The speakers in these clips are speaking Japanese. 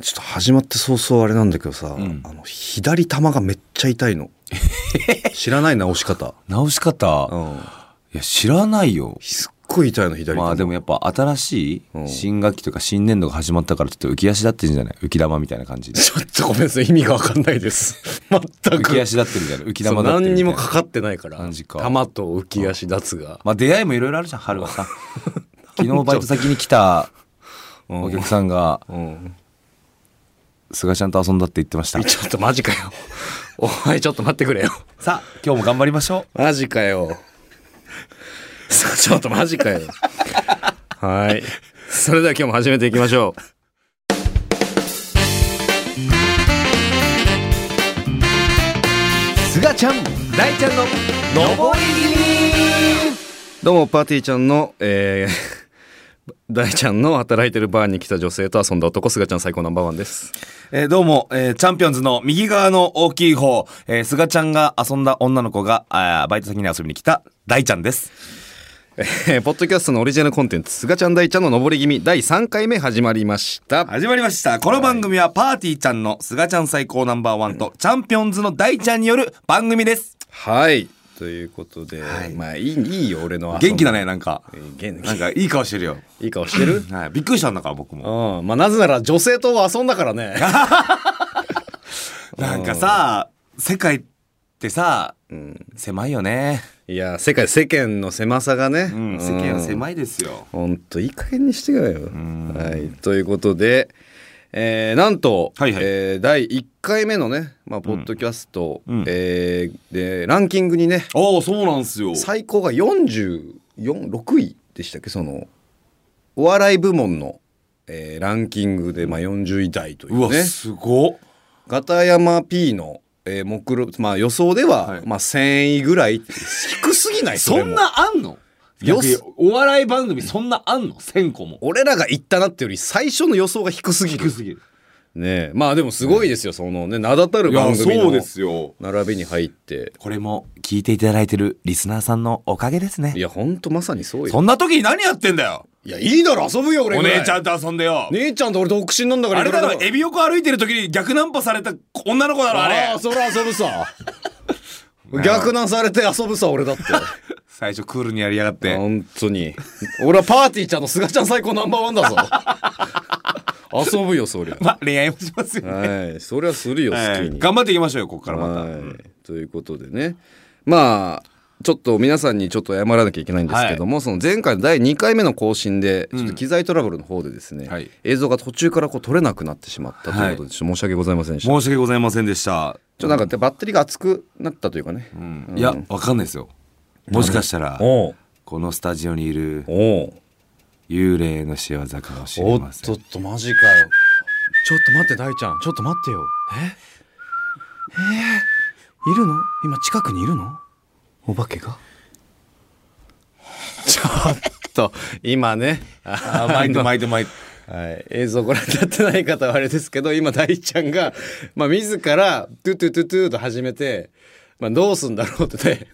ちょっと始まって早々あれなんだけどさ、ん。あの左玉がめっちゃ痛いの。知らない直し方。直し方、いうん。や知らないよ。すっごい痛いの左玉。まあでもやっぱ新しいうん。新学期とか新年度が始まったからちょっと浮き足立ってるんじゃない？浮き玉みたいな感じで。ちょっとごめんなさい。意味がわかんないです。全く。浮き足立ってるみたい？な浮き玉だってる何にもかかってないから。感じか。玉と浮き足立つが。まあ出会いもいろいろあるじゃん春はさ。昨日バイト先に来たうん。お客さんがうん菅ちゃんと遊んだって言ってました。ちょっとマジかよ。お前ちょっと待ってくれよ。さあ今日も頑張りましょマジかよ。ちょっとマジかよ。はい。それでは今日も始めていきましょう。菅ちゃん大ちゃんのどうもパーティーちゃんのえー大ちゃんの働いてるバーに来た女性と遊んだ男すがちゃん最高ナンバーワンですえーどうも、えーチャンピオンズの右側の大きい方、えー、菅ちゃんが遊んだ女の子が、あーバイト先に遊びに来た大ちゃんです。えーポッドキャストのオリジナルコンテンツすがちゃん大ちゃんの上り気味第3回目始まりました始まりました。この番組はパーティーちゃんの菅ちゃん最高ナンバーワンと、チャンピオンズの大ちゃんによる番組です。はいということで、はい。まあいいいいよ俺の元気だね、なんか。えー元気。なんかいい顔してるよ。いい顔してる？はい、びっくりしたんだから僕も。うん。まあなぜなら女性と遊んだからね。なんかさ、世界ってさ、うん。狭いよね。いや世界世間の狭さがね、うん、世間は狭いですよ。ほんといい加減にしてくれよ。はい、ということで、えーなんと、はいはい。えー第1回目のね、まあ、ポッドキャスト、うん。えーでランキングにねああ、そうなんすよ。最高が446位でしたっけ？そのお笑い部門の、えーランキングで、まあ、40位台といううわ、ねすごっ。片山 P の、えー目論まあ、予想では、はい。まあ、1000位ぐらい。低すぎない？そんなあんの？よ逆にお笑い番組そんなあんの ?1000 個も。俺らが言ったなってより最初の予想が低すぎる低すぎる。ねえまあでもすごいですよ、そのね名だたる番組のそうですよ。並びに入ってこれも聞いていただいてるリスナーさんのおかげですねい。やほんとまさにそうよそんな時に何やってんだよいやいいだろ遊ぶよ俺お姉ちゃんと遊んでよ。姉ちゃんと俺独身なんだからあれだろ、エビ横歩いてる時に逆ナンパされた女の子だろ、あれあ あ。それ遊ぶさ逆難されて遊ぶさ俺だって 最初クールにやりやがって。本当に。俺はパーティーちゃんの菅ちゃん最高ナンバーワンだぞ。遊ぶよそりゃ。まあ、恋愛もしますよね。はい。それはするよ好きに、はい頑張っていきましょうよ、ここからまた。はい、ということでね。まあちょっと皆さんにちょっと謝らなきゃいけないんですけども、その前回の第2回目の更新でちょっと機材トラブルの方でですね、はい。映像が途中からこう撮れなくなってしまったということで、申し訳ございませんでした。申し訳ございませんでした。ちょっとなんかでバッテリーが熱くなったというかね。うん。いや、わかんないですよ。もしかしたら、このスタジオにいる幽霊の仕業かもしおっれません。と。っとマジかよ。ちょっと待って大ちゃん。ちょっと待ってよ。え？えー？いるの？今近くにいるの？お化けが？ちょっと今ね。ああ、巻いて巻いて巻いて。はい、映像ご覧になってない方はあれですけど今大ちゃんが、まあ、自らトゥトゥトゥトゥと始めて、まあ、どうすんだろうってね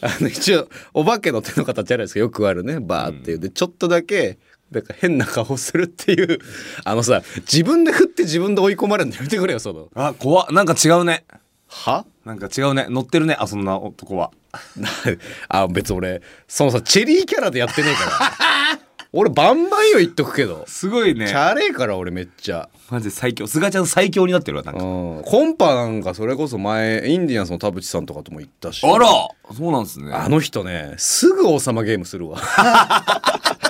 あの一応お化けの手の形じゃないですか。よくあるね。バーっていう。でちょっとだけなんか変な顔するっていう。あのさ自分で振って自分で追い込まれるのやめてくれよその。あ、怖っ。なんか違うね。は？なんか違うね。乗ってるね、あ、そんな男は。な あ別に俺そのさチェリーキャラでやってねえから俺バンバンよ言っとくけどすごいねチ。ャレえから俺めっちゃ。マジで最強。菅ちゃん最強になってるわ、なんか。うんコンパなんかそれこそ前インディアンスの田淵さんとかとも行ったしあらそうなんですね。あの人ねすぐ王様ゲームするわ普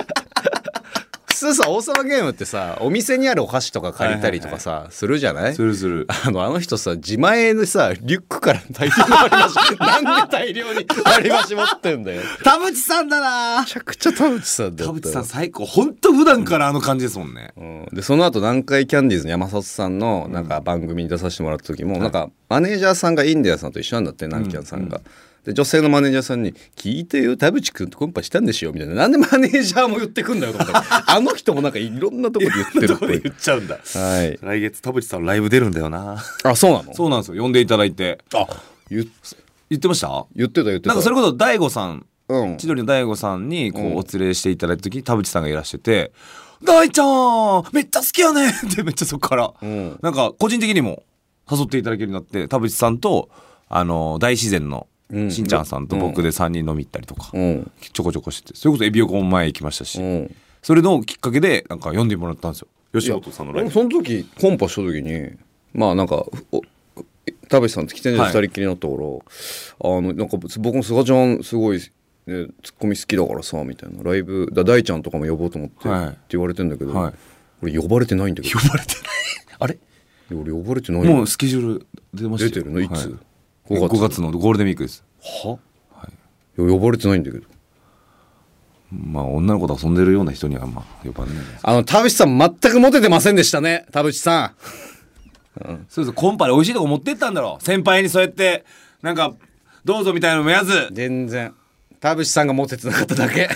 通さ王様ゲームってさお店にあるお箸とか借りたりとかさ、するじゃない？するする。あのあの人さ自前でさリュックから大量の割り箸なんで大量に割り箸持ってんだよ。田淵さんだな。めちゃくちゃ田淵さんだった。田淵さん最高。ほんと普段からあの感じですもんね。うん。でその後南海キャンディーズの山里さんのなんか番組に出させてもらった時も、なんかマネージャーさんがインディアンスさんと一緒なんだって南キャンさんが。で女性のマネージャーさんに「聞いてよ田淵君とコンパしたんでしょ」みたいな。なんでマネージャーも言ってくんだよと思った。らあの人もなんかいろんなとこで言ってるっぽい言っちゃうんだ。はい。来月田淵さんライブ出るんだよな。あそうなの？そうなんですよ。呼んでいただいて。あ言言ってました？言ってた言ってた。なんかそれこそ大悟さんうん。千鳥の大悟さんにこうお連れしていただいた時に田淵さんがいらしてて大ちゃんめっちゃ好きやねってめっちゃそこから、うん。なんか個人的にも誘っていただけるようになって田淵さんとあの大自然のうん。しんちゃんさんと僕で3人飲み行ったりとか、うん。ちょこちょこしててそれこそエビ横も前行きましたし、うん。それのきっかけでなんか読んでもらったんですよ。吉本さんのライブ。俺その時コンパした時にまあなんかお田淵さんと来てんじゃんはい。二人っきりになったから、あのなんか僕も菅ちゃんすごい、ね、ツッコミ好きだからさみたいなライブだ大ちゃんとかも呼ぼうと思って、はい。って言われてんだけど、はい。俺呼ばれてないんだけど。呼ばれてない？あれ？俺呼ばれてないもうスケジュール出ましたよ。出てるの？いつ、はい5 5月月のゴールデンウィークです。は？い、い。や呼ばれてないんだけど。まあ女の子と遊んでるような人にはまあ呼ばれないあの田淵さん全くモテてませんでしたね。田淵さそうそうコンパで美味しいとこ持ってったんだろ先輩にそうやってなんかどうぞみたいなのもやず。ん全然。田淵さんがモテてなかっただけ。田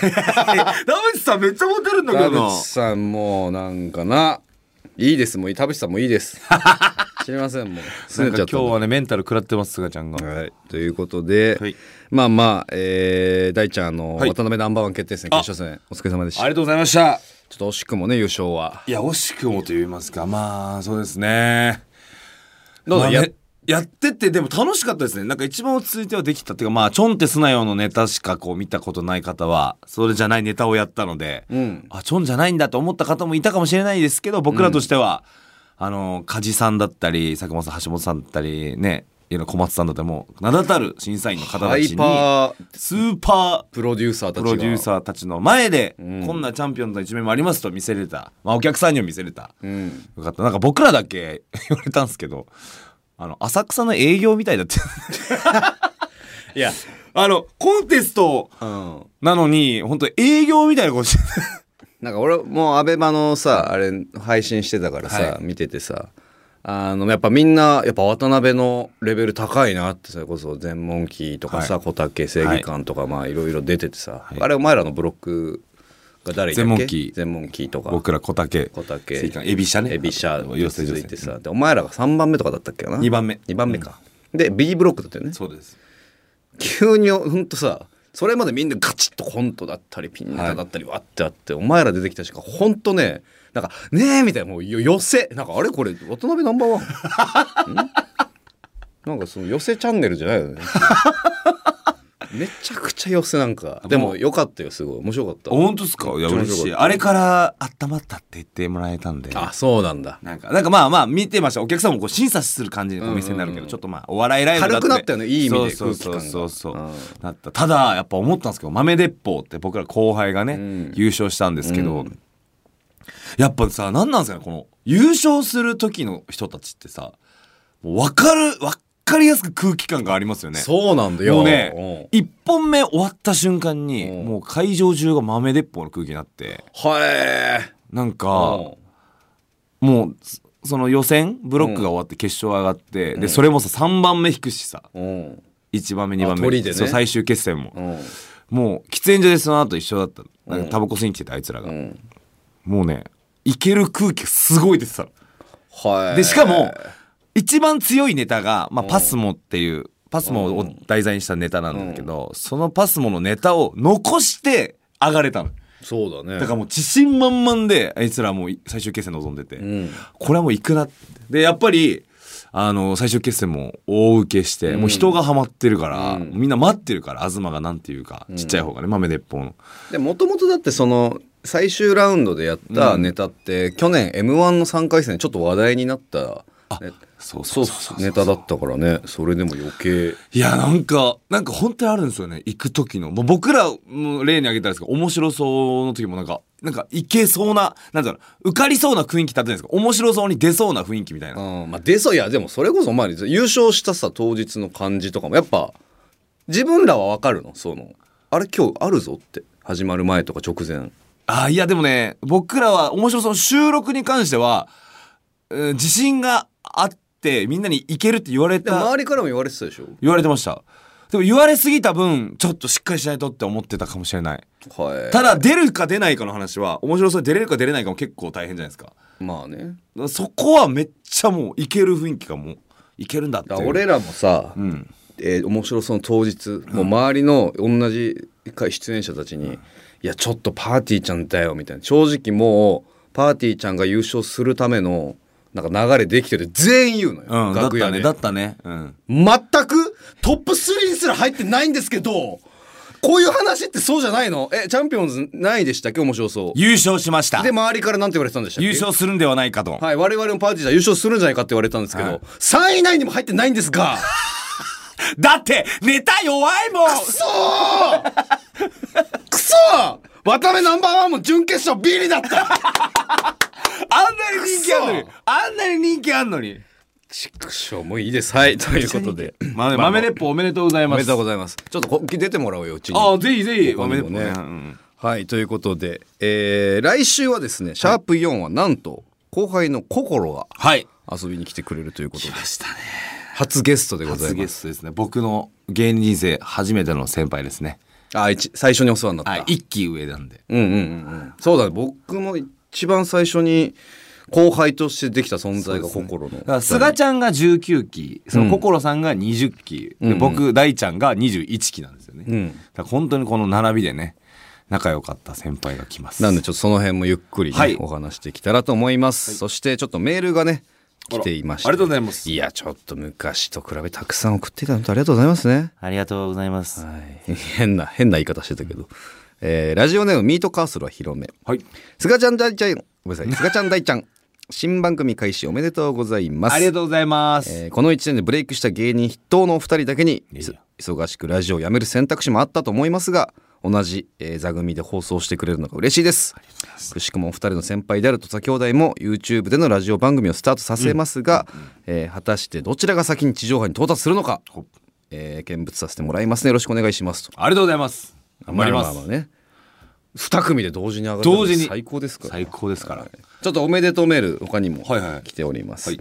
淵さんめっちゃモテるんだけ田どな。淵さんもうなんかないいです。もう田淵さんもいいです。知りませんもう。今日はねメンタル食らってますすがちゃんがはい、ということで、はい。まあまあ、えー、大ちゃんあの、はい。渡辺ナンバーワン決定戦決勝戦お疲れ様でした。ありがとうございました。ちょっと惜しくもね優勝は。いや惜しくもと言いますか。まあそうですね。どうぞやまあねやっててでも楽しかったですね。なんか一番落ち着いてはできたっていうかまあちょんってすなよのネタしかこう見たことない方はそれじゃないネタをやったので、うん。あちょんじゃないんだと思った方もいたかもしれないですけど僕らとしては、あの梶さんだったり佐久間さん橋本さんだったりね小松さんだったりもう名だたる審査員の方たちにスーパープロデューサーたちプがロデューサーたちの前で、ん。こんなチャンピオンの一面もありますと見せれた、まあ、お客さんにも見せれた、うん。よかった。なんか僕らだけ言われたんですけどあの浅草の営業みたいだって いや。あのコンテストうんなのに本当営業みたいなことしてなんか俺もうアベマのさあれ配信してたからさ、はい。見ててさあのやっぱみんなやっぱ渡辺のレベル高いなってそれこそ全問記とかさ、はい。小竹正義感とかまあいろいろ出ててさ、い。あれお前らのブロックが誰全問記全問記とか。僕ら小竹。小竹。エビシャね。エビシャ。養成女性続いてさでお前らが3番目とかだったっけな？2番目。2番目か、で B ブロックだったよね。そうです。急にほんとさそれまでみんなガチッとコントだったりピンネタだったりわってあって、お前ら出てきた瞬間ほんとねなんか「ねえ」みたいなもうよ寄せ。なんかあれ？これ渡辺ナンバーワン。ん？なんかその寄せチャンネルじゃないよねめちゃくちゃ寄せなんかでもよかったよすごい。面白かった。本当ですか？いや嬉しい。あれから温まったって言ってもらえたんで。あそうなんだ。なんかなんかまあまあ見てました。お客さんもこう審査する感じのお店になるけど、うんうんうんちょっとまあお笑いライブ軽くなったよねいい意味でそうそう空気感が。そうそうなった。ただやっぱ思ったんですけど豆鉄砲って僕ら後輩がね、うん。優勝したんですけど、うん。やっぱさ何なんですかねこの優勝する時の人たちってさ分かる分かりやすく空気感がありますよね。そうなんだよ。もうね一本目終わった瞬間にうん。もう会場中が豆鉄砲の空気になってはいなんかもうそその予選ブロックが終わって決勝上がって、でそれもさ3番目引くしさ。うん。1番目2番目。ね。そう最終決戦も、うん。もう喫煙所でその後一緒だった。なんかタバコ吸いに来ててあいつらが、うん。もうねいける空気がすごい出てたの。はいでしかも一番強いネタが、まあ、パスモっていうパスモを題材にしたネタなんだけど、そのパスモのネタを残して上がれたの。そうだね。だからもう自信満々であいつらもう最終決戦臨んでて、うん。これはもう行くなって。でやっぱりあの最終決戦も大受けして、もう人がハマってるから、うん。みんな待ってるから東がなんていうかちっちゃい方がね豆鉄砲の。でもともとだってその最終ラウンドでやったネタって、去年 m 1の3回戦でちょっと話題になった、ね。そうそうネタだったからね。それでも余計。いやなんかなんか本当にあるんですよね。行く時の。もう僕らも例に挙げたんですけど面白そうの時もなんかなんかいけそうななんだろう。受かりそうな雰囲気立ってるんですか。面白そうに出そうな雰囲気みたいな、うん。まあ出そう。いやでもそれこそお前優勝したさ当日の感じとかもやっぱ自分らは分かるの。そのあれ今日あるぞって。始まる前とか直前。あいやでもね僕らは面白そう。収録に関しては、うん自信があってみんなにいけるって言われでもた周りからも言われてたでしょ？言われてました。でも言われすぎた分ちょっとしっかりしないとって思ってたかもしれない。はい。ただ出るか出ないかの話は面白そうに出れるか出れないかも結構大変じゃないですか。まあね。そこはめっちゃもういける雰囲気がもういけるんだって俺らもさ、うん。えー面白そうの当日、もう周りの同じ回出演者たちに「いやちょっとパーティーちゃんだよ」みたいな。正直もうパーティーちゃんが優勝するためのなんか流れできてる全員言うのよ、うんだっ楽屋で、たねだったね。うん。全くトップ3にすら入ってないんですけどこういう話ってそうじゃないの？えチャンピオンズないでしたっけ？面白そう。優勝しました。で周りからなんて言われてたんでしたっけ？優勝するんではないかと。はい我々のパーティーじゃ優勝するんじゃないかって言われたんですけど、はい。3位以内にも入ってないんですが。だってネタ弱いもん。くそーくそー渡辺ナンバーワンも準決勝ビリだったあんなに人気あんのに。あんなに人気あんのに。畜生もういいです。はい。ということで。豆豆レッポおめでとうございおめますでとうございます。ちょっとこ出てもらおうようちに。ああぜひぜひ。ここにもね。ね。うんはいということで、えー来週はですねシャープ4はなんと後輩の心がはい。遊びに来てくれるということで。ましたね。初ゲストでござい初ゲますストですね。僕の芸人人生初めての先輩ですね。あ一最初にお世話になった、はい一期上なんで。うんうんうんうん。そうだね。僕も一番最初に後輩としてできた存在が心の、だから菅ちゃんが19期その心さんが20期、で僕大ちゃんが21期なんですよね、うん。だから本当にこの並びでね仲良かった先輩が来ます。なんでちょっとその辺もゆっくりね、はい。お話してきたらと思います、そしてちょっとメールがね来ていまして。ありがとうございます。いやちょっと昔と比べたくさん送っていただいてありがとうございますね。ありがとうございます。はい。変な変な言い方してたけど、えーラジオネームミートカーソルは広め。はい。すがちゃん大ちゃんごめんなさい。すがちゃん大ちゃん。新番組開始おめでとうございます。ありがとうございます、えーこの1年でブレイクした芸人筆頭のお二人だけにいや。いやいそ忙しくラジオをやめる選択肢もあったと思いますが同じ、えー座組で放送してくれるのが嬉しいです。くしくもお二人の先輩である土佐兄弟も YouTube でのラジオ番組をスタートさせますが、えー果たしてどちらが先に地上波に到達するのか、ほえー見物させてもらいますね。よろしくお願いします。とありがとうございます頑張ります、まあまあまあね2組で同時に上がる同時に。最高ですから。最高ですから、ちょっとおめでとうメール他にもはいはい。来ております、はい。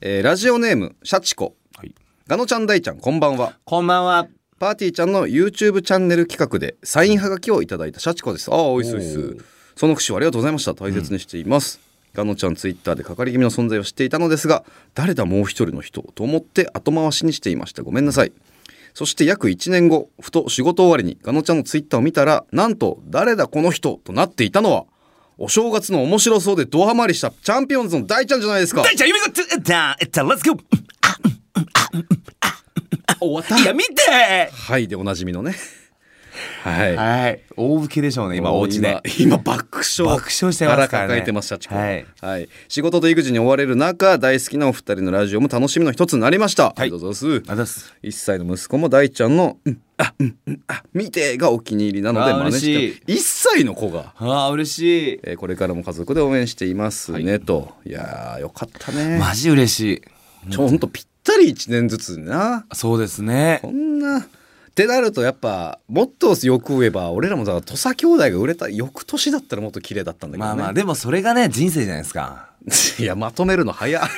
えーラジオネームシャチコ。はい、ガノちゃん大ちゃんこんばんは。こんばんは。パーティーちゃんの YouTube チャンネル企画でサインはがきをいただいたシャチコです。ああおいしいおいしいその口をありがとうございました。大切にしています、ガノちゃんツイッターでかかり気味の存在を知っていたのですが誰だもう一人の人と思って後回しにしていました。ごめんなさいそして約1年後ふと仕事終わりにガノちゃんのツイッターを見たらなんと誰だこの人となっていたのはお正月の面白そうでドハマりしたチャンピオンズの大ちゃんじゃないですか。大ちゃん指がつったえっと Let's go 終わった。いや見て。はいでおなじみのねはい。はい。大受けでしょうね今お家で。今今爆笑。爆笑してますからね。腹抱えてまはい。はい、仕事と育児に追われる中大好きなお二人のラジオも楽しみの一つになりました、ありがとうございます。あざっす。1歳の息子も大ちゃんの「うんあうんうんあ見て」がお気に入りなので真似して嬉し1歳の子が、あー嬉しい。えーこれからも家族で応援していますね、と。いやーよかったね。マジ嬉しい。ちょほんとぴったり1年ずつな。そうですね。こんなってなるとやっぱもっとよく言えば俺らもさ土佐兄弟が売れた翌年だったらもっと綺麗だったんだけどね。まあまあでもそれがね人生じゃないですか。いやまとめるの早っ。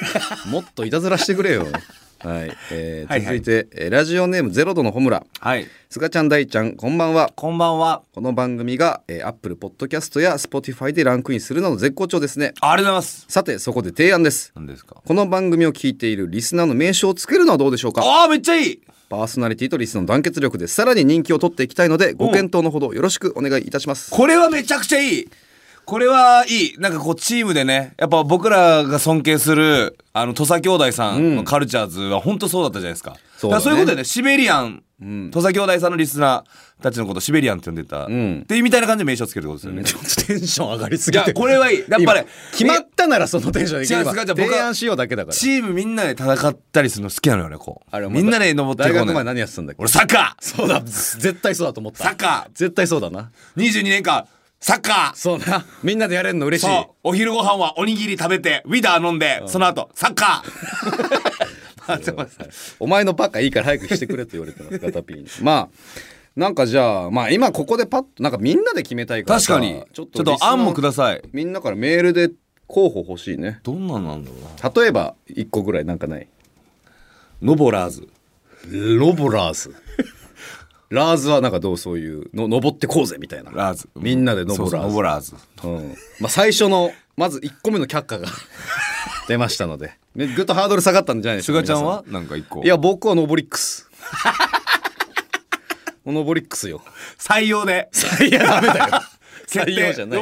もっといたずらしてくれよ。はい、えーはいはい。続いラジオネームゼロ度のホムラはい。すがちゃん大ちゃんこんばんは。こんばんは。この番組が、えー、Apple Podcast や Spotify でランクインするなど絶好調ですね。ありがとうございます。さてそこで提案です。何ですか？この番組を聞いているリスナーの名称をつけるのはどうでしょうか？ああめっちゃいいパーソナリティとリスの団結力でさらに人気を取っていきたいのでご検討のほどよろしくお願いいたします。これはめちゃくちゃいい。これはいい。なんかこうチームでねやっぱ僕らが尊敬するあの土佐兄弟さんのカルチャーズは本当そうだったじゃないですか、そうだね。からそういうことでねシベリアン、土佐兄弟さんのリスナーたちのことシベリアンって呼んでた、ん。っていうみたいな感じで名称つけるってことですよね、ちょっとテンション上がりすいやこれはいい。やっぱり決まったならそのテンションできれば。提案しようだけだから。チームみんなで戦ったりするの好きなのよねこあれうみんなで登って大こうね。学前何やってたんだっけ？俺サッカそうだ。絶対そうだと思った。サッカ絶対そうだな。ー22年間サッカー。そうな。みんなでやれるの嬉しい。お昼ご飯はおにぎり食べてウィダー飲んで、その後サッカー お前のバカいいから早くしてくれと言われてますガタピーに。まあなんかじゃあまあ今ここでパッとなんかみんなで決めたいからさ確かに。ちょっちょっと案もくだささい。みんなからメールで候補欲しいね。どんなんなんだろうな。例えば一個ぐらいなんかない？ノボラーズ。ロボラーズ？ラーズはなんかどうそういうの登ってこうぜみたいな。ラーズ。みんなでノボラーズ。ノボラーズ。うん。まあ、最初のまず1個目の却下が出ましたので。ねぐっとハードル下がったんじゃないですかすがちゃん皆はなんか一個。いや僕はノボリックスノボリックスよ。採用で。いやダメだよ。採用じゃない。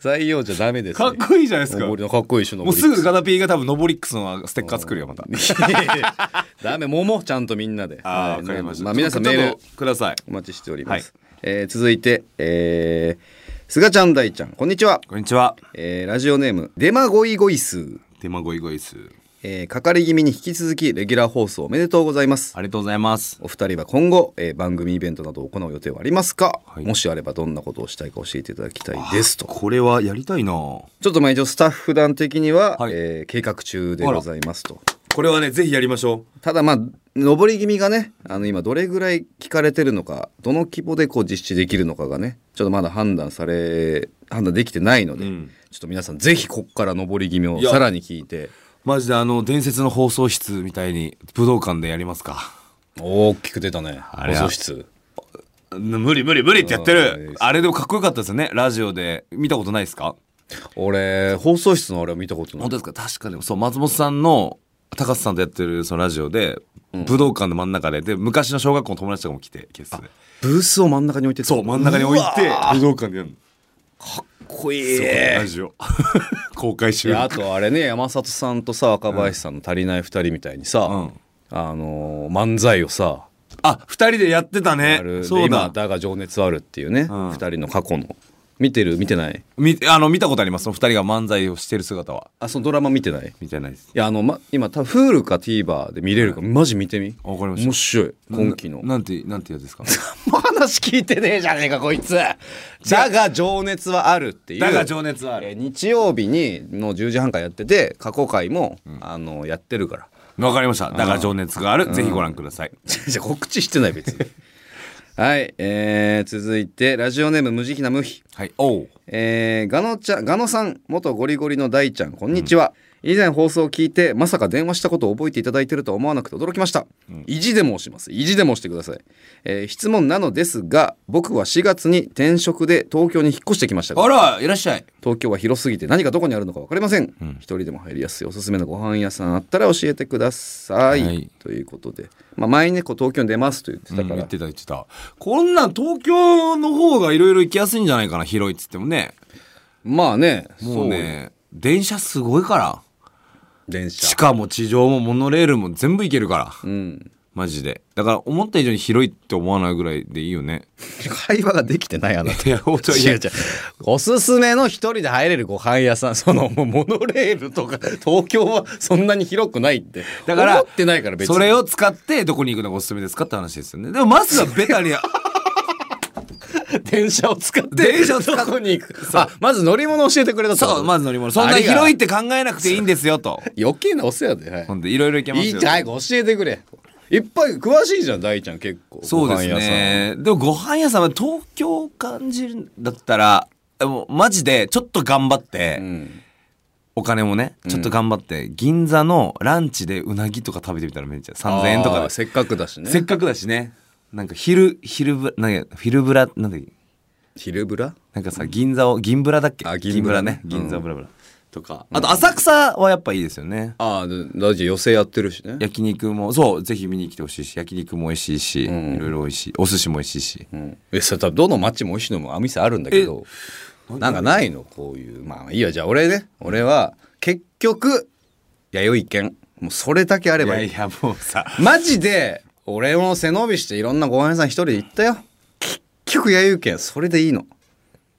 採用じゃダメです、かっこいいじゃないですか。かっこいいしもうすぐガタピーが多分ノボリックスのステッカー作るよまた。ダメ桃？ちゃんとみんなで。ああはい。まあ皆さんメールください。お待ちしております、はい。えー続いてえー、すがちゃん大ちゃんこんにちは、こんにちは。えーラジオネームデマゴイゴイスー。手間ごいごいすえー、かかり気味に引き続きレギュラー放送おめでとうございます。ありがとうございます。お二人は今後、えー番組イベントなどを行う予定はありますか、はい。もしあればどんなことをしたいか教えていただきたいですと。これはやりたいな。ちょっとまあ一応スタッフ団的には、はい。えー計画中でございますと。これはねぜひやりましょただまあ上り気味がねあの今どれぐらい聞かれてるのかどの規模でこう実施できるのかがねちょっとまだ判断され判断できてないので、うん。ちょっと皆さんぜひこっから上り気味をさらに聞いて。うマジであの伝説の放送室みたいに武道館でやりますか。大きく出たね。放送室。無理無理無理ってやってうん。るあれでもかっこよかったですよね。ラジオで。見たことないですか？俺放送室のあれは見たことない。本当ですか？確かでもそう松本さんの高須さんとやってるそのラジオで、武道館の真ん中でで昔の小学校の友達とかも来てゲストでブースを真ん中に置いてた。そう真ん中に置いて武道館でやるの。かっこいい。ラジオ。公開収いやあ録とあれね山里さんとさ若林さんの足りない二人みたいにさ、うん。あのー漫才をさあ二人でやってたあねそうだ。今だが情熱あるっていうね、うん。二人の過去の見てる？見てない？みあの見たことあります。その二人が漫才をしてる姿は。あそのドラマ見てない？い見てないです。やあの、ま、今多分 Hulu か TVer で見れるから、マジ見てみ？わかりました。面白い。今期の。ななんてなんてやつですか？もう話聞いてねえじゃねえかこいつ。だが情熱はあるっていう。だが情熱はある。えー日曜日にの10時半からやってて過去回も、あのやってるから。わかりました。だが情熱がある。ぜひご覧ください。じゃあ告知してない別にはい、えー、続いてラジオネーム無慈悲な無比。はいおう。えー、ガノちゃんガノさん元ゴリゴリの大ちゃんこんにちは、以前放送を聞いてまさか電話したことを覚えていただいてるとは思わなくて驚きました、意地でも押します。意地でも押してください、えー質問なのですが僕は4月に転職で東京に引っ越してきましたがあらいらっしゃい。東京は広すぎて何がどこにあるのか分かりません、一人でも入りやすいおすすめのご飯屋さんあったら教えてください、はい。ということで、まあ、前にねこう東京に出ますと言ってたから、うん言ってた言ってた。こんなん東京の方がいろいろ行きやすいんじゃないかな広いっつってもね。まあねもうね電車すごいから電車。地下も地上もモノレールも全部行けるから。うん。マジで。だから思った以上に広いって思わないぐらいでいいよね。会話ができてないあなた。いや本当に違う違う。おすすめの一人で入れるご飯屋さん。そのもうモノレールとか東京はそんなに広くないって。だから思ってないから別に。それを使ってどこに行くのがおすすめですかって話ですよね。でもまずはベタに 電車を使って電車を使っどこに行くあまず乗り物教えてくれたそうまず乗り物。そんな広いって考えなくていいんですよと。余計なお世話で、はい。ほんでいろいろ行けますよ。いいじゃん早く教えてくれ。いっぱい詳しいじゃん大ちゃん。結構そうですね。でもご飯屋さんは東京を感じるんだったらでもマジでちょっと頑張って、うん。お金もねちょっと頑張って、銀座のランチでうなぎとか食べてみたらめっちゃ3000円とかで。せっかくだしね。せっかくだしねなんか昼昼ぶなんかフィルブラなんだっけ？昼ブラなんかさ銀座を銀ブラだっけ？あ銀ブラね。銀銀座ブラブラ、とか。あと浅草はやっぱいいですよね、ああ大ちゃん寄せやってるしね。焼肉もそうぜひ見に来てほしいし焼肉も美味しいし、んいろいろ美味しい。お寿司も美味しいし、うん、えそれ多分どの町も美味しいのもお店あるんだけどなんかないの？こういう。まあいいや。じゃあ俺ね。俺は結局弥生県。もうそれだけあればいい。いやいやもうさ。マジで俺も背伸びしていろんなご飯屋さん一人で行ったよ。結局弥生県それでいいの。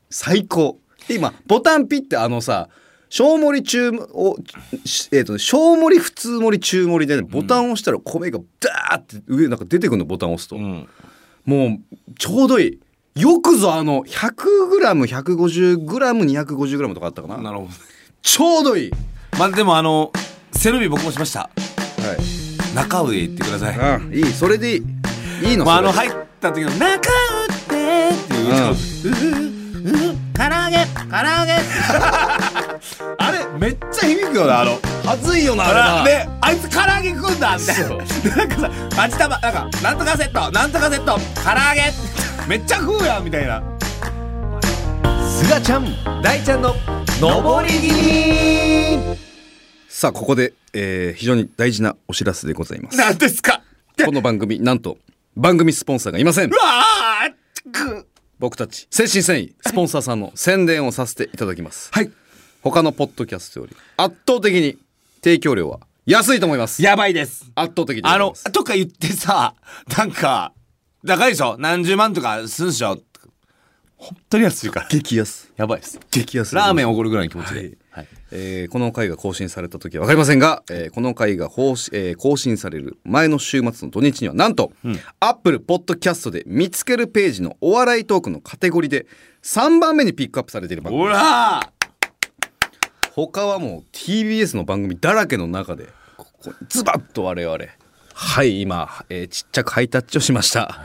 最高。で今ボタンピッてあのさ小盛り中をしえっ、とね小盛り普通盛り中盛りでね、ボタンを押したら米がダーって上なんか出てくるのボタンを押すと、うん。もうちょうどいい。よくぞあの 100g150g250g とかあったかな。なるほど。ちょうどいい。まあでもあの背伸び僕もしました。はい中上行ってください。あいい。それでいい。いいのまあ、あの入った時の「中打って」っていう歌を唐揚げ。唐揚げ。あれめっちゃ響くよなあの。はずいよなあれな。であいつ唐揚げ食うんだみたいなでなんかさ味玉なんかなんとかセット。なんとかセット。唐揚げ。めっちゃ食うやんみたいな。すがちゃん。大ちゃんの。上り気味。さあここで、えー非常に大事なお知らせでございます。なんですか？この番組なんと番組スポンサーがいません。僕たち精神繊維スポンサーさんの宣伝をさせていただきます。はい。他のポッドキャストより圧倒的に提供料は安いと思います。やばいです。圧倒的でござあのとか言ってさなんか高いでしょ？何十万とかすんでしょ？本当に安いから。激安。やばいです。激安。ラーメンおごるぐらいの気持ちで、はい。はい。えーこの回が更新された時は分かりませんが、えーこの回が更新,、えー更新される前の週末の土日にはなんと、アップルポッドキャストで見つけるページのお笑いトークのカテゴリーで3番目にピックアップされている番組ほら他はもう TBS の番組だらけの中でここズバッと我々。はい今、えーちっちゃくハイタッチをしました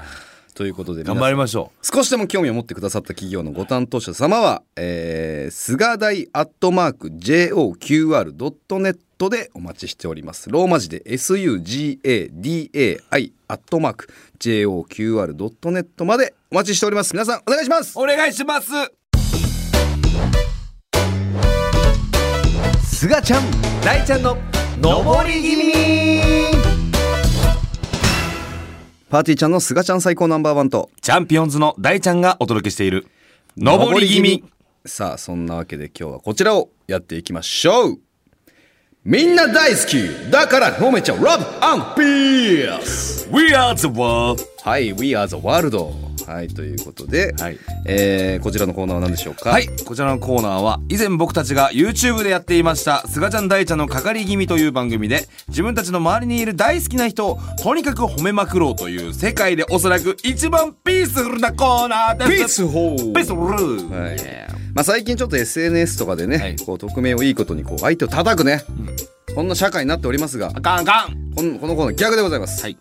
ということで頑張りましょ少しでも興味を持ってくださった企業のご担当者様は、えー、菅大アットマーク JOQR.net でお待ちしております。ローマ字で SUGADAI アットマーク JOQR.net までお待ちしております。皆さんお願いします。うお願いします。菅ちゃん大ちゃんの上り気味パーティーちゃんの菅ちゃん最高ナンバーワンと。チャンピオンズの大ちゃんがお届けしている。上り気味。さあそんなわけで今日はこちらをやっていきましょう。みんな大好き。だから褒めちゃう。Love and Peace We are the world はい We are the world はいということで、はい。えーこちらのコーナーは何でしょうか？はいこちらのコーナーは以前僕たちが YouTube でやっていました「すがちゃん大ちゃんのかかり気味」という番組で自分たちの周りにいる大好きな人をとにかく褒めまくろうという世界でおそらく一番ピースフルなコーナーです。ピースホー。ピースフル。はい。まあ、最近ちょっと SNS とかでね、はい。こう匿名をいいことにこう相手を叩くね、こんな社会になっておりますがあかんあかん。このこのコーナー逆でございます、はい。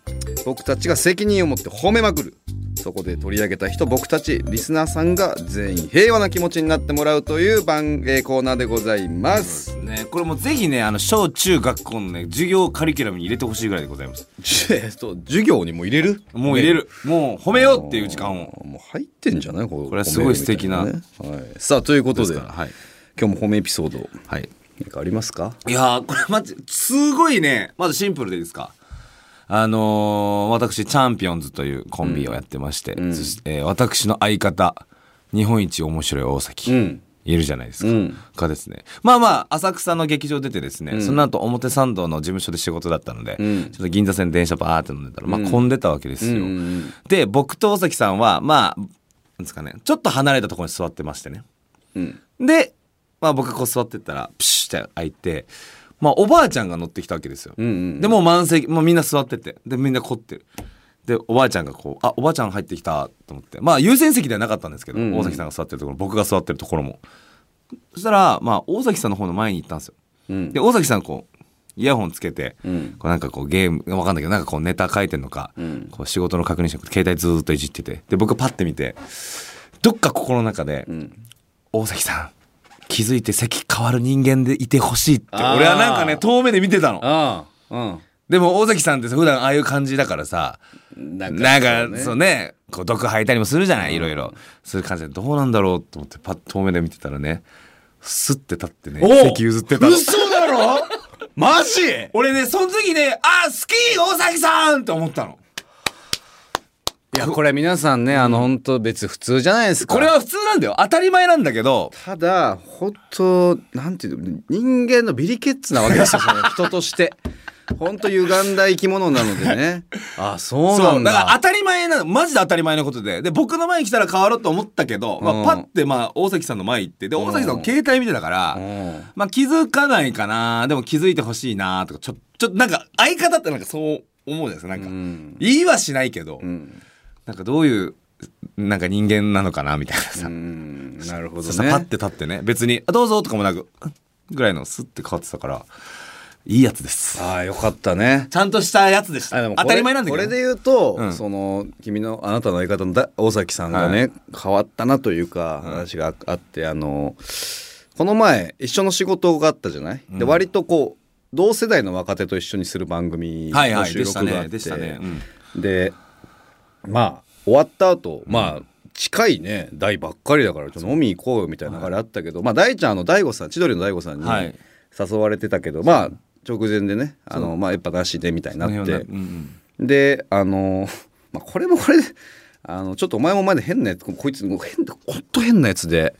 僕たちが責任を持って褒めまくるそこで取り上げた人僕たちリスナーさんが全員平和な気持ちになってもらうという番、えーコーナーでございます。ね、これもぜひねあの小中学校のね授業カリキュラムに入れてほしいぐらいでございます。えっと授業にも入れる？もう入れる、もう褒めようっていう時間を。もう入ってんじゃない？ここれはすごい素敵な。はい、さあということではい、今日も褒めエピソードはい、何かありますか？いやーこれまじすごいねまずシンプルでいいですか？あのー私チャンピオンズというコンビをやってまして、ん。そして、えー私の相方日本一面白い大崎、うん。いるじゃないですか、うん。がですね。まあまあ浅草の劇場出てですね、ん。その後表参道の事務所で仕事だったので、うん。ちょっと銀座線電車バーって飲んでたら、まあ混んでたわけですよ、うん。で僕と大崎さんはまあなんですかねちょっと離れたところに座ってましてね。うん。で、まあ、僕がこう座ってったらプシュって開いて、まあ、おばあちゃんが乗ってきたわけですよ、うんうんでもう満席。もうみんな座ってて。でみんな凝ってる。でおばあちゃんがこうあおばあちゃん入ってきたと思って。まあ優先席ではなかったんですけど、うんうん。大崎さんが座ってるところ僕が座ってるところも。そしたら、まあ、大崎さんの方の前に行ったんですよ。うん。で大崎さんこうイヤホンつけて、うん。こうなんかこうゲームわかんないけどなんかこうネタ書いてんのか、ん。こう仕事の確認して携帯ずーっといじってて。で僕パッて見てどっか心の中で、ん。大崎さん気づいて席変わる人間でいてほしいって。あー。俺はなんかね遠目で見てたの。ああでも大崎さんってさ普段ああいう感じだからさうんななんかね。そうね。こう毒吐いたりもするじゃない？いろいろそういう感じで。どうなんだろうと思ってパッと遠目で見てたらねスッて立ってねお席譲ってたの。嘘だろ？マジ？俺ねその時ねあ好き大崎さんって思ったのいやこれ皆さんねあの本当別に普通じゃないですか。これは普通なんだよ。当たり前なんだけど。ただ本当なんていうの人間のビリケッツなわけですよ 人として。本当歪んだ生き物なのでね。あそうなんだ。からだ当たり前なの。マジで当たり前のことで。で僕の前に来たら変わろうと思ったけど、まうん。あ、パッてまあ大崎さんの前行ってで大崎さんの携帯見てたから、うん。まあ気づかないかな。でも気づいてほしいなとかちょちょっとなんか相方ってなんかそう思うじゃないですかなんか、うん。言いはしないけど、うんなんかどういうなんか人間なのかなみたいなさ、うんなるほどそしたらパッねて立ってね。別に「あどうぞ」とかもなくぐらいのスッて変わってたからいいやつです。ああよかったね。ちゃんとしたやつでした。当たり前なんだけど。これで言うと、うん。その君のあなたの相方のだ大崎さんがね、変わったなというか話があってあのこの前一緒の仕事があったじゃない、で割とこう同世代の若手と一緒にする番組のはいはいでし収録があって、たねでしたね、うん。でまあ終わった後まあ近いね代ばっかりだからちょっと飲み行こうよみたいな流れあったけど、まあ大ちゃんあの大悟さん千鳥の大悟さんにはい。誘われてたけど、まあ直前でねあのまあやっぱなしでみたいになって。うんうん。であの、まあ、これもこれであのちょっとお前もお前で変なやつこいつもう変だほんと変なやつで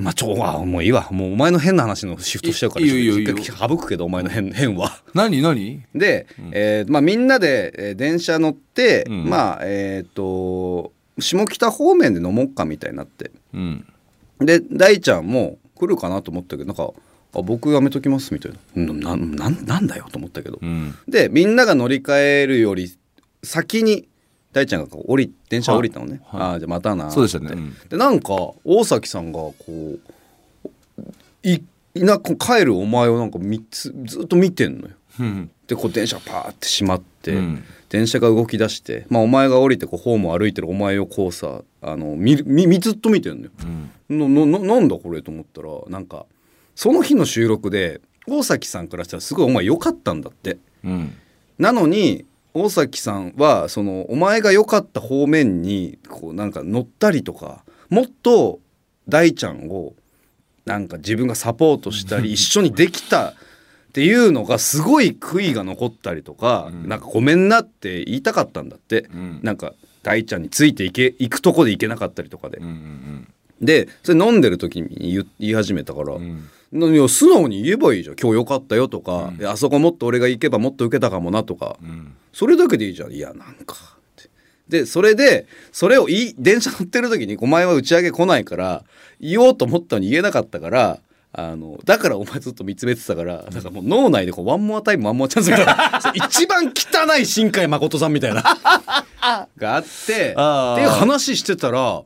まあちょあもういいわ。もうお前の変な話のシフトしちゃうからいいよいいよいいよ一回省くけどお前の変 変は。何何？で、えーまあ、みんなで、えー電車乗って、うん。まあえっ、と下北方面で飲もうかみたいになって。うん。で大ちゃんも来るかなと思ったけどなんか「あ僕やめときます」みたいな。なななんなんだよと思ったけど、うん。でみんなが乗り換えるより先に大ちゃんがこう降り電車降りたのね、はい。はいああじゃあまたなそうでしたね。うん。でなんか大崎さんがこういいなこう帰るお前をなんかみつずっと見てんのよ。うんでこう電車がパーって閉まって、うん。電車が動き出して、まあ、お前が降りてこうホームを歩いてるお前をこうさあのみみずっと見てんのよ。うん。ななななんだこれと思ったらなんかその日の収録で大崎さんからしたらすごいお前良かったんだって。うん。なのに大崎さんはそのお前が良かった方面にこうなんか乗ったりとかもっと大ちゃんをなんか自分がサポートしたり一緒にできたっていうのがすごい悔いが残ったりとか、うん。なんかごめんなって言いたかったんだって、うん。なんか大ちゃんについていけ行くとこで行けなかったりとかで、でそれ飲んでる時に言い始めたから、うん素直に言えばいいじゃん。今日良かったよとか、うん。あそこもっと俺が行けばもっと受けたかもなとか、うん。それだけでいいじゃん。いやなんかって。でそれでそれをいい電車乗ってる時にお前は打ち上げ来ないから言おうと思ったのに言えなかったからあのだからお前ずっと見つめてたからだからもう脳内でこうワンモアタイムワンモアチャンスみたいな。そう一番汚い新海誠さんみたいな。があって っていう話してたら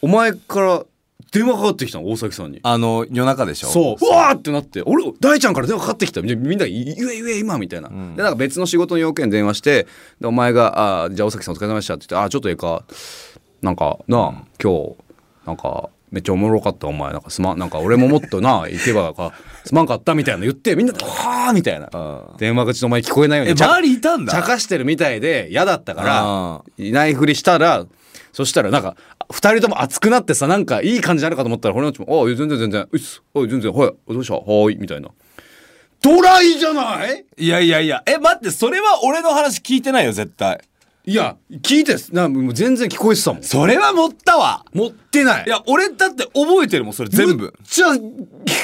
お前から電話かかってきたの大崎さんに。あの夜中でしょ？そう。う。わーってなって俺大ちゃんから電話かかってきた。みみんな言え言え今みたいな、ん。でなんか別の仕事の要件電話してでお前が「あーじゃあ大崎さんお疲れ様でした」って言って「あーちょっとええか。なんかなあ、今日なんかめっちゃおもろかったお前。なんかすまんなんか俺ももっとな 行けばかすまんかった」みたいなの言ってみんなで「はあ」みたいな。あ電話口の前聞こえないようにえ周りいたんだ？茶化してるみたいで嫌だったからあいないふりしたらそしたらなんか二人とも熱くなってさなんかいい感じになるかと思ったら堀之内も「ああ全然全然。うっす。あ全然。はい。どうした？はーい」みたいな。ドライじゃない？いやいやいや。え待ってそれは俺の話聞いてないよ絶対。いや聞いてなもう全然聞こえてたもん。それは持ったわ。持ってない。いや俺だって覚えてるもんそれ全部。ちゃ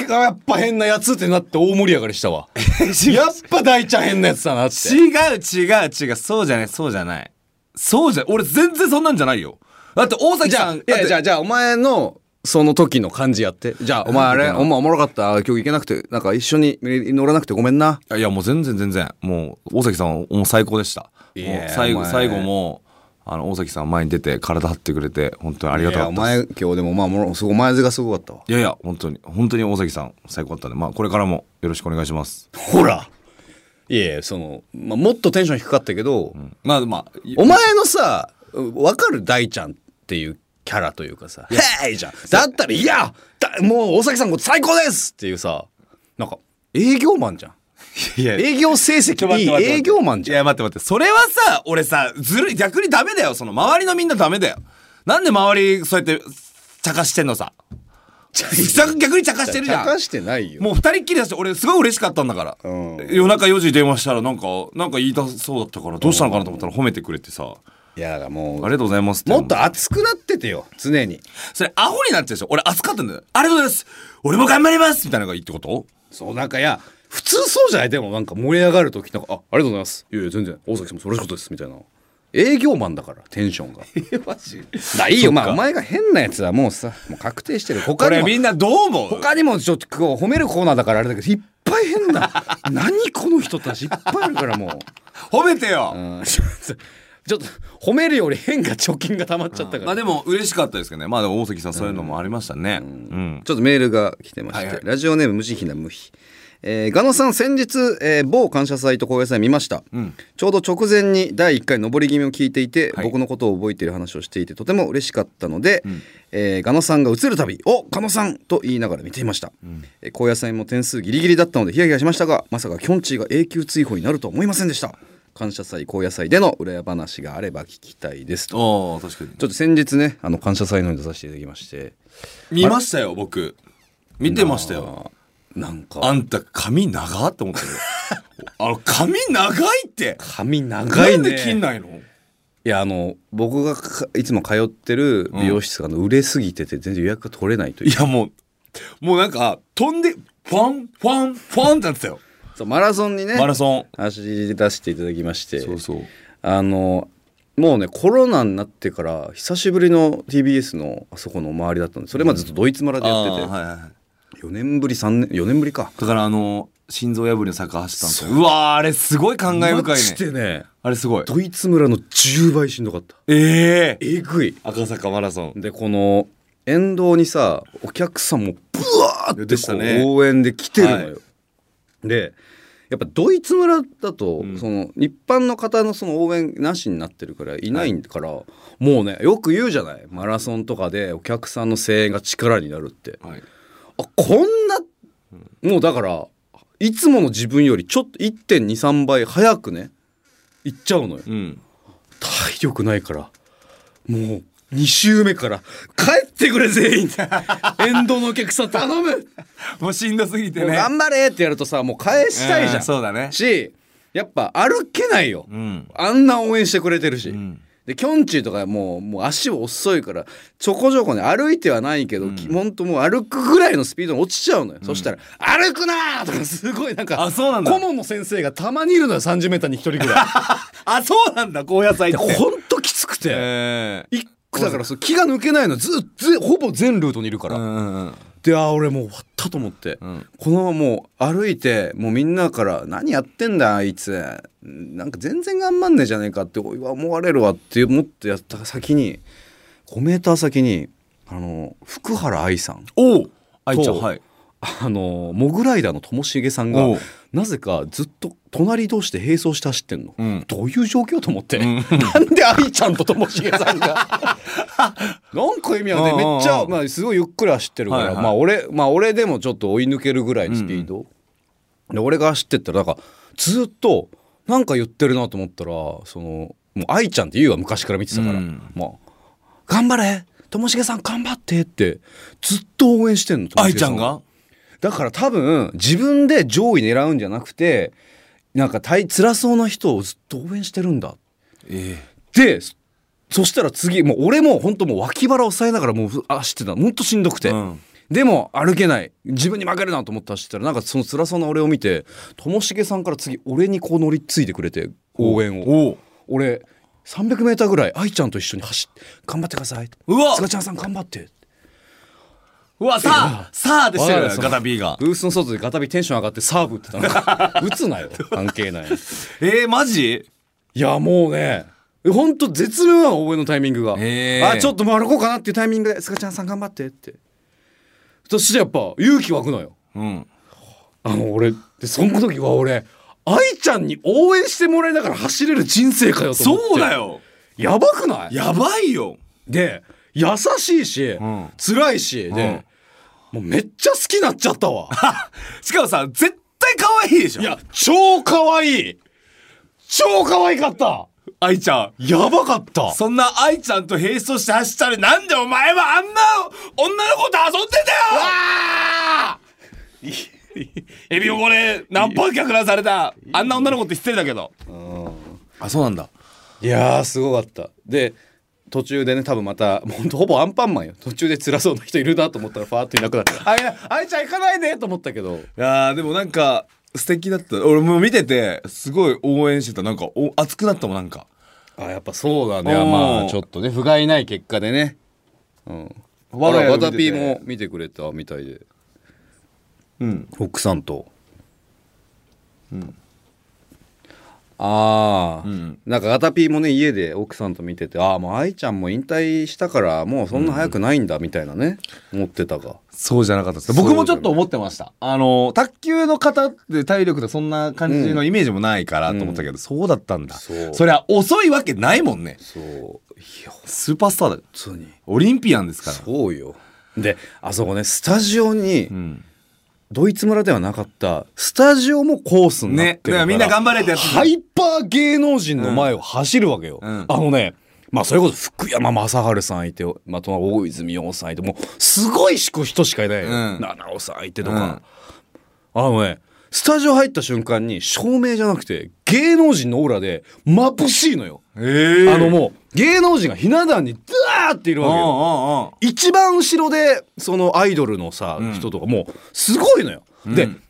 やっぱ変なやつってなって大盛り上がりしたわ。やっぱ大ちゃん変なやつだなって。違う違う違う。そうじゃないそうじゃない。そうじゃ俺全然そんなんじゃないよだって大崎じゃあさんだって。いやじゃあじゃあお前のその時の感じやって。じゃあお前あれお前おもろかった？今日行けなくてなんか一緒に乗らなくてごめんな。いやもう全然全然。もう大崎さんはもう最高でした。もう最後最後もあの大崎さん前に出て体張ってくれて本当にありがたかったです前今日でもまあもろすごいお前がすごかったわ。いやいや本当に。本当に大崎さん最高だったんで。まあこれからもよろしくお願いします、ほら。いやいやその、まあ、もっとテンション低かったけど、うん。まあまあお前のさわかる？大ちゃんっていうキャラというかさ「へい!」じゃん。だったら「いやだもう大崎さんこれ最高です!」っていうさなんか営業マンじゃん。いや営業成績いい営業マンじゃん。いや待って待って。それはさ俺さずるい。逆にダメだよその周りのみんなダメだよ。なんで周りそうやって茶化してんのさ？逆に茶化してるじゃん。茶化してないよ。もう二人っきりだし俺すごい嬉しかったんだから、うん。夜中4時に電話したらなんかなんか言いたそうだったからどうしたのかなと思ったら褒めてくれてさいやだからもうありがとうございますもっと熱くなっててよ常に。それアホになってるでしょ？俺熱かったんだよ。ありがとうございます。俺も頑張ります！みたいなのがいいってこと？そうなんかいや普通そうじゃない？でもなんか盛り上がる時なんか「あありがとうございます」「いやいや全然。大崎さんもそれしことです」みたいな。営業マンだからテンションが。マジ？だいいよ。まあお前が変なやつはもうさもう確定してる。他にもこれみんなどう思う？他にもちょっとこう褒めるコーナーだからあれだけどいっぱい変な。何この人たち？いっぱいあるからも褒めてよ、う、うん、ちょっとちょっと褒めるより変が貯金が溜まっちゃったから、まあでも嬉しかったですけどね。まあでも大関さんそういうのもありましたね。うん、ちょっとメールが来てまして、はいはい。ラジオネーム無慈悲な無比。えー、ガノさん先日、えー某感謝祭と高野祭見ました、ん。ちょうど直前に第1回上り気味を聞いていて、はい。僕のことを覚えている話をしていてとても嬉しかったので、えーガノさんが映るたび「おガノさん!」と言いながら見ていました、えー高野祭も点数ギリギリだったのでヒヤヒヤしましたがまさかキョンチーが永久追放になるとは思いませんでした感謝祭高野祭での裏や話があれば聞きたいですと。ああ確かに。ちょっと先日ねあの感謝祭の出させていただきまして。見ましたよ僕。見てましたよ。なんか。あんた髪長って思ってる。あの髪長いって。髪長いね。なんで切んないの？いやあの僕がかいつも通ってる美容室があの売れすぎてて全然予約が取れないという。いやもうもうなんか飛んでファンファンファンってなってたよそうマラソンにねマラソン。走り出していただきまして。そうそう。あのもうねコロナになってから久しぶりの TBS のあそこの周りだったんでそれまでずっとドイツ村でやってて、あーはいはいはい。4年ぶり3年4年ぶりか。だからあの心臓破りの坂走ったんですよ。う。わーあれすごい感慨深いね。でね。あれすごい。ドイツ村の10倍しんどかった。えええぐい。赤坂マラソン。でこの沿道にさお客さんもブワーって応援で来てるのよ、はでやっぱドイツ村だと、ん。その一般の方のその応援なしになってるからいないから、もうねよく言うじゃない。マラソンとかでお客さんの声援が力になるって。はい。あこんなもうだからいつもの自分よりちょっと1.23倍早くね行っちゃうのよ。うん。体力ないから。もう2周目から。帰ってくれ全員。沿道のお客さん頼む、もうしんどすぎてね。頑張れってやるとさもう返したいじゃうんんそうだね。しやっぱ歩けないよ、うん。あんな応援してくれてるし、ん。できょんちぃとかもうもう足遅いからちょこちょこね歩いてはないけど、きほんともう歩くぐらいのスピードに落ちちゃうのよ、そしたら「歩くな!」とかすごいなんかあそうなんだ。顧問の先生がたまにいるのよ 30m に1人ぐらい。あそうなんだ高野菜って。でほんときつくて。ええ一個だからそう気が抜けないの。ずずほぼ全ルートにいるから、であー俺もう終わったと思って、ん。このままもう歩いてもうみんなから「何やってんだあいつ。なんか全然頑張んねえじゃねえか」って思われるわって思ってやった先に5メーター先にあの福原愛さん。おう。愛ちゃんとはい。あのモグライダーのともしげさんがおうなぜかずっと隣同士で並走して走ってんの、うん。どういう状況と思って、なんで愛ちゃんとともしげさんが？なんか意味はね。うんうんうん。めっちゃ、まあ、すごいゆっくり走ってるから、はいはい。まあ俺まあ俺でもちょっと追い抜けるぐらいのスピード、で俺が走ってったらなんかずっとなんか言ってるなと思ったらそのもう愛ちゃんって言うは昔から見てたから、うん。まあ頑張れ！ともしげさん頑張って！ってずっと応援してんの愛ちゃんが？だから多分自分で上位狙うんじゃなくてなんか大辛そうな人をずっと応援してるんだ。えでそそしたら次もう俺も本当もう脇腹押さえながらもう走ってた。ほんとしんどくて、うん。でも歩けない自分に負けるなと思って走ったらなんかその辛そうな俺を見てともしげさんから次俺にこう乗り継いでくれて応援を。俺 300m ぐらい愛ちゃんと一緒に走って頑張ってください。うわ。すがちゃんさん頑張ってうわさあさあでしてるわかるガタビーが。ブースの外でガタビテンション上がってサーブってたの。打つなよ。関係ないえー、マジ？いやもうね。ほんと絶妙なの応援のタイミングが、へー。あちょっと歩こうかなっていうタイミングで「すがちゃんさん頑張って」って。そしてやっぱ勇気湧くのよ。うん。あの俺でその時は俺愛ちゃんに応援してもらいながら走れる人生かよと思って。そうだよ。やばくない？やばいよ。で優しいし、ん。辛いしで、もうめっちゃ好きになっちゃったわ。しかもさ絶対可愛いでしょ。いや超可愛い。超可愛かった。愛ちゃん。やばかった。そんな愛ちゃんと並走して走ったらなんでお前はあんな女の子と遊んでたよ。エビ汚れ何本脚乱された。あんな女の子って失礼だけど。あそうなんだ。いやーすごかった。で途中でね多分またもうほぼアンパンマンよ。途中で辛そうな人いるなと思ったらファーッといなくなって「あいやあいちゃん行かないで!」と思ったけど。いやーでもなんか素敵だった。俺もう見ててすごい応援してた。なんかお熱くなったもんなんか。あやっぱそうだね。まあちょっとね不甲斐ない結果でね。うん。我が家わたぴーも見てくれたみたいで。うん。奥さんとああ、ん。なんかガタピーもね家で奥さんと見ててああもう愛ちゃんも引退したからもうそんな早くないんだみたいなね、思ってたが。そうじゃなかったです。僕もちょっと思ってました。あの卓球の方って体力でそんな感じのイメージもないからと思ったけど、そうだったんだ。そう。りゃ遅いわけないもんね。そう。いやスーパースターだよ。普通に。オリンピアンですから。そうよ。であそこねスタジオに、うんドイツ村ではなかったスタジオもコースになってるから、ねだからみんな頑張れってやつハイパー芸能人の前を走るわけよ、うん。あのねまあそれこそ福山雅治さんいて、まあ、隣大泉洋さんいてもうすごい人しかいないよ、うん。七尾さんいてとか、あのねスタジオ入った瞬間に照明じゃなくて芸能人のオーラで眩しいのよ。ええあのもう芸能人がひな壇にドワーっているわけよ。よ一番後ろでそのアイドルのさ、うん人とかもうすごいのよ。で、うん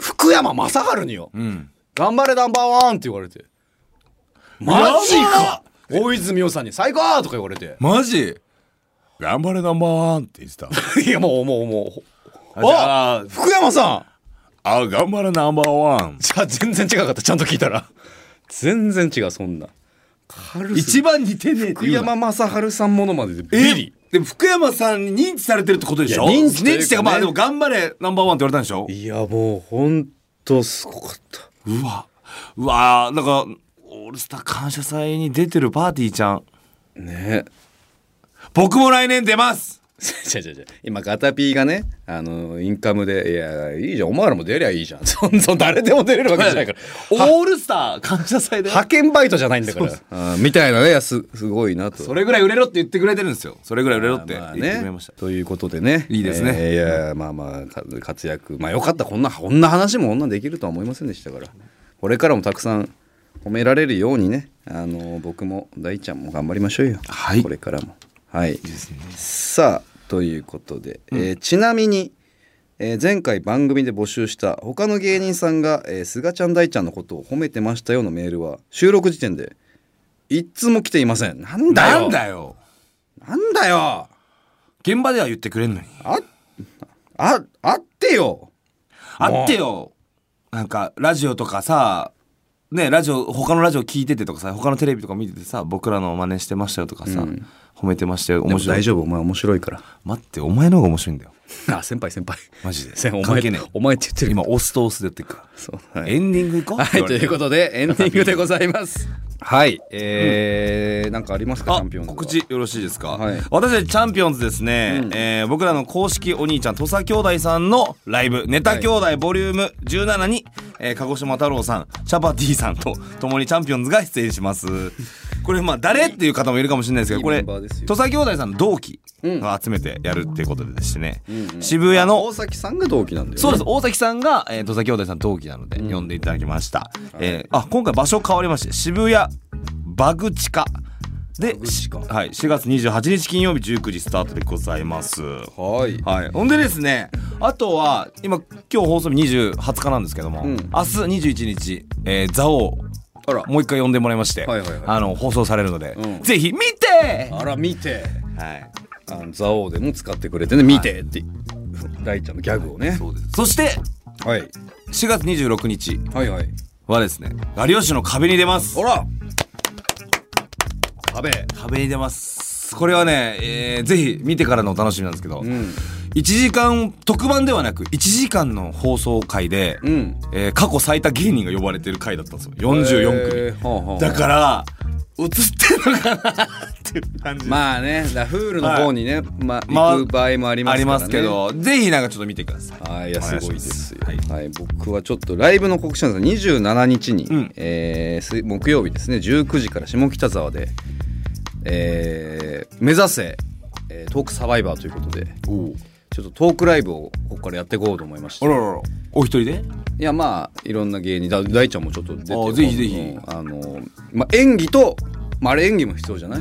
福山雅治によ、うん頑張れナンバーワンって言われて。マジか大泉洋さんに最高とか言われて。マジ頑張れナンバーワンって言ってた いやもうもうもう。あ福山さんあ頑張れナンバーワンじゃあ全然違かった。ちゃんと聞いたら。全然違う、そんな。一番似てねえ福山雅治さんものまででビえリ。でも福山さんに認知されてるってことでしょ？認知ね認知ってかまあでも頑張れナンバーワンって言われたんでしょ？いやもうほんとすごかった。うわうわなんかオールスター感謝祭に出てるパーティーちゃんね僕も来年出ます 違う違う違う。今ガタピーがねあのインカムで「いやいいじゃん。お前らも出りゃいいじゃん」そんそん誰でも出れるわけじゃないから。オールスター感謝祭で派遣バイトじゃないんだから。うんみたいなね。すすごいなと。それぐらい売れろって言ってくれてるんですよ。それぐらい売れろって言まあってくれました、ということでね。いいですね。えーいやまあまあか活躍。まあよかった。こんなこんな話もこんなんできるとは思いませんでしたから。これからもたくさん褒められるようにね。あの僕も大ちゃんも頑張りましょうよ。はい。これからも。はい。さあということで、えーちなみに、えー前回番組で募集した他の芸人さんが、えー、菅ちゃん大ちゃんのことを褒めてましたよのメールは収録時点で一通も来ていません。なんだよ。なんだよ。なんだよ。現場では言ってくれんのに。あああってよ。あってよ。なんかラジオとかさねラジオ他のラジオ聞いててとかさ他のテレビとか見ててさ僕らの真似してましたよとかさ、うん褒めてましたよ面白い。大丈夫お前面白いから。待ってお前の方が面白いんだよ。あ先輩先輩。マジで。お前ねえ。お前って言ってる。今押すと押すでやってるから。そう、はい。エンディング行こう。はい、ということでエンディングでございます。はい、えーなんかありますかチあャンピオンズは？告知よろしいですか、はい。私たちチャンピオンズですね、うん。えー僕らの公式お兄ちゃん土佐兄弟さんのライブ「ネタ兄弟ボリューム17に」えー鹿児島太郎さんチャパティさんと共にチャンピオンズが出演しますこれまあ誰っていう方もいるかもしれないですけどこれ土佐兄弟さんの同期うん。が集めてやるっていうことでしてね、うん。うん渋谷の大崎さんが同期なんだよ、ね。そうです。大崎さんが、えー、土佐兄弟さん同期なので、呼んでいただきました、えーあ今回場所変わりまして渋谷バグチカ。ではい、4月28日金曜日19時スタートでございます。はい。はい、ほんでですねあとは今今日放送日20 20日なんですけども、うん。明日21日、えー、ザオあらもう一回呼んでもらいまして、はいはいはいあの放送されるので、うんぜひ見てあら見て。はいあのザオでも使ってくれてね見てって、大ちゃんのギャグをね。そうですそしてはい。4月26日はいはい。はですね有吉の壁に出ますほら。食べ。壁に出ますこれはね、えーぜひ見てからのお楽しみなんですけど、うん。1時間特番ではなく1時間の放送回で、うん。えー過去最多芸人が呼ばれてる回だったんですよ。44組、えーはあはあだから映ってんのかなっていう感じ、まあね、だフールの方にね、まあ、まあ行く場合もありますね。ありますけ。どぜひなんかちょっと見てください。はい、いやすごいです。よ。はい。はい、僕はちょっとライブの告知なんですが、27日に、うん。えーす木曜日ですね、19時から下北沢で、えー目指せ、えートークサバイバーということで、ちょっとトークライブをここからやっていこうと思いまして。あららら。お一人で？いやまあいろんな芸人だ大ちゃんもちょっと出てあぜひぜひ。うんあの、まあ、演技と、まあ、あれ演技も必要じゃない、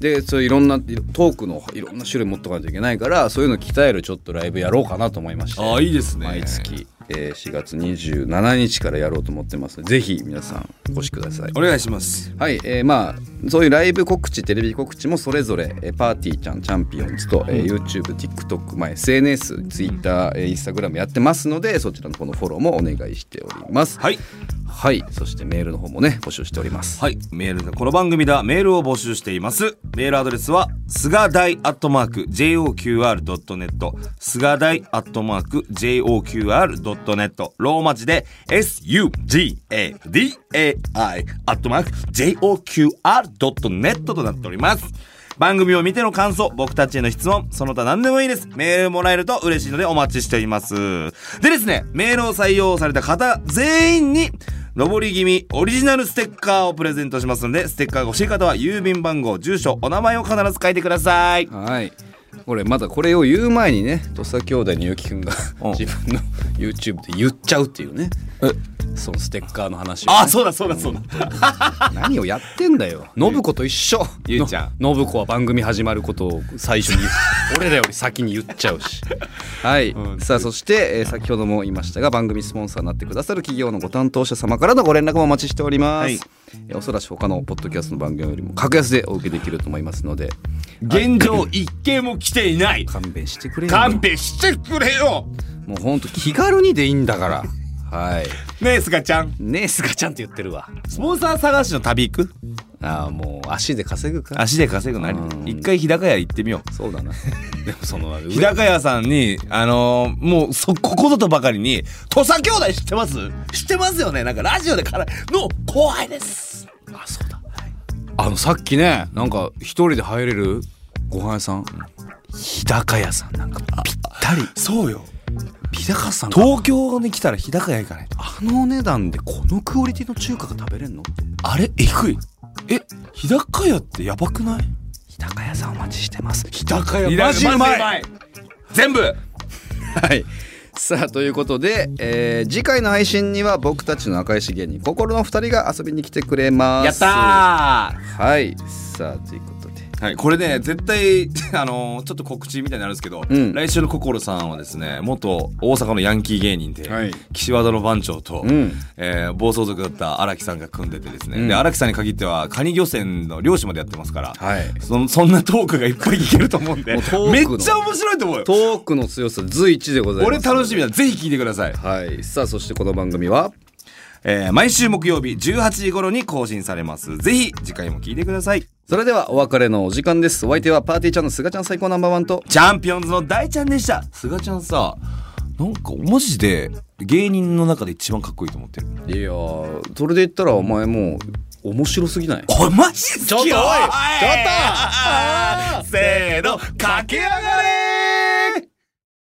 でそういういろんなトークのいろんな種類持っとかないといけないからそういうの鍛えるちょっとライブやろうかなと思いまして。ああいいですね。毎月、えー4月27日からやろうと思ってますのでぜひ皆さんお越しください。お願いします。はい、えーまあそういうライブ告知テレビ告知もそれぞれ、えーパーティーちゃんチャンピオンズと、えー YouTube、TikTok、まあ、SNS、Twitter、えー Instagram やってますのでそちらのこのフォローもお願いしております。はい。はいそしてメールの方もね募集しております。はい。メールで、この番組ではメールを募集しています。メールアドレスは、すがだいアットマーク、JOQR.net、すがだいアットマーク、JOQR.net、ローマ字で、SUGADAI アットマーク、JOQR.net となっております。番組を見ての感想、僕たちへの質問、その他何でもいいです。メールもらえると嬉しいのでお待ちしています。でですね、メールを採用された方全員に、上り気味オリジナルステッカーをプレゼントしますので、ステッカーが欲しい方は郵便番号、住所、お名前を必ず書いてください。はいこれまだこれを言う前にね土佐兄弟のゆうきくんがうん。自分の YouTube で言っちゃうっていうね。え？そのステッカーの話をね、あそうだそうだそうだ。何をやってんだよ。信子と一緒。ゆうちゃん。の信子は番組始まることを最初に 俺らより先に言っちゃうし。はい、うん。さあそして、えー先ほども言いましたが番組スポンサーになってくださる企業のご担当者様からのご連絡もお待ちしております、はい。えーおそらく他のポッドキャストの番組よりも格安でお受けできると思いますので。現状一件も来ていない。勘弁してくれよ。勘弁してくれよ。もうほんと気軽にでいいんだから。はい。ねえすがちゃん。ねえすがちゃんって言ってるわ。スポンサー探しの旅行く？ああもう足で稼ぐか。足で稼ぐなりうん。一回日高屋行ってみよう。そうだな。でもその上日高屋さんにあのーもうそここぞとばかりに「土佐兄弟知ってます？知ってますよね？なんかラジオでからの後輩です」あそうだ、あのさっきねなんか一人で入れる？ご飯屋さん？日高屋さんなんかぴったり。そうよ。日高屋さんが東京に来たら日高屋行かないと。あのお値段でこのクオリティの中華が食べれんのあれ？えぐい？え日高屋ってやばくない？日高屋さんお待ちしてます。日高屋。マジうまい。い全部。はい。さあということで、えー次回の配信には僕たちの仲良し芸人心の二人が遊びに来てくれます。やったー。はい。さあということではい、これね絶対 あのーちょっと告知みたいになるんですけど、うん。来週の心さんはですね元大阪のヤンキー芸人で、はい。岸和田の番長と、うん。えー暴走族だった荒木さんが組んでてですね、うん。で荒木さんに限ってはカニ漁船の漁師までやってますから、はい。そんそんなトークがいっぱい聞けると思うんでもうトーめクのっちゃ面白いと思うよ。トークの強さ随一でございます。俺楽しみだ。ぜひ聞いてください、はい。さあそしてこの番組は？えー毎週木曜日18時頃に更新されます。ぜひ次回も聞いてくださいそれではお別れのお時間です。お相手はパーティーちゃんのすがちゃん最高ナンバーワンとチャンピオンズの大ちゃんでした。すがちゃんさなんかマジで芸人の中で一番かっこいいと思ってる。いやーそれで言ったらお前もう面白すぎない？おいマジ好きよちょっとおいちょっと！せーの駆け上がれ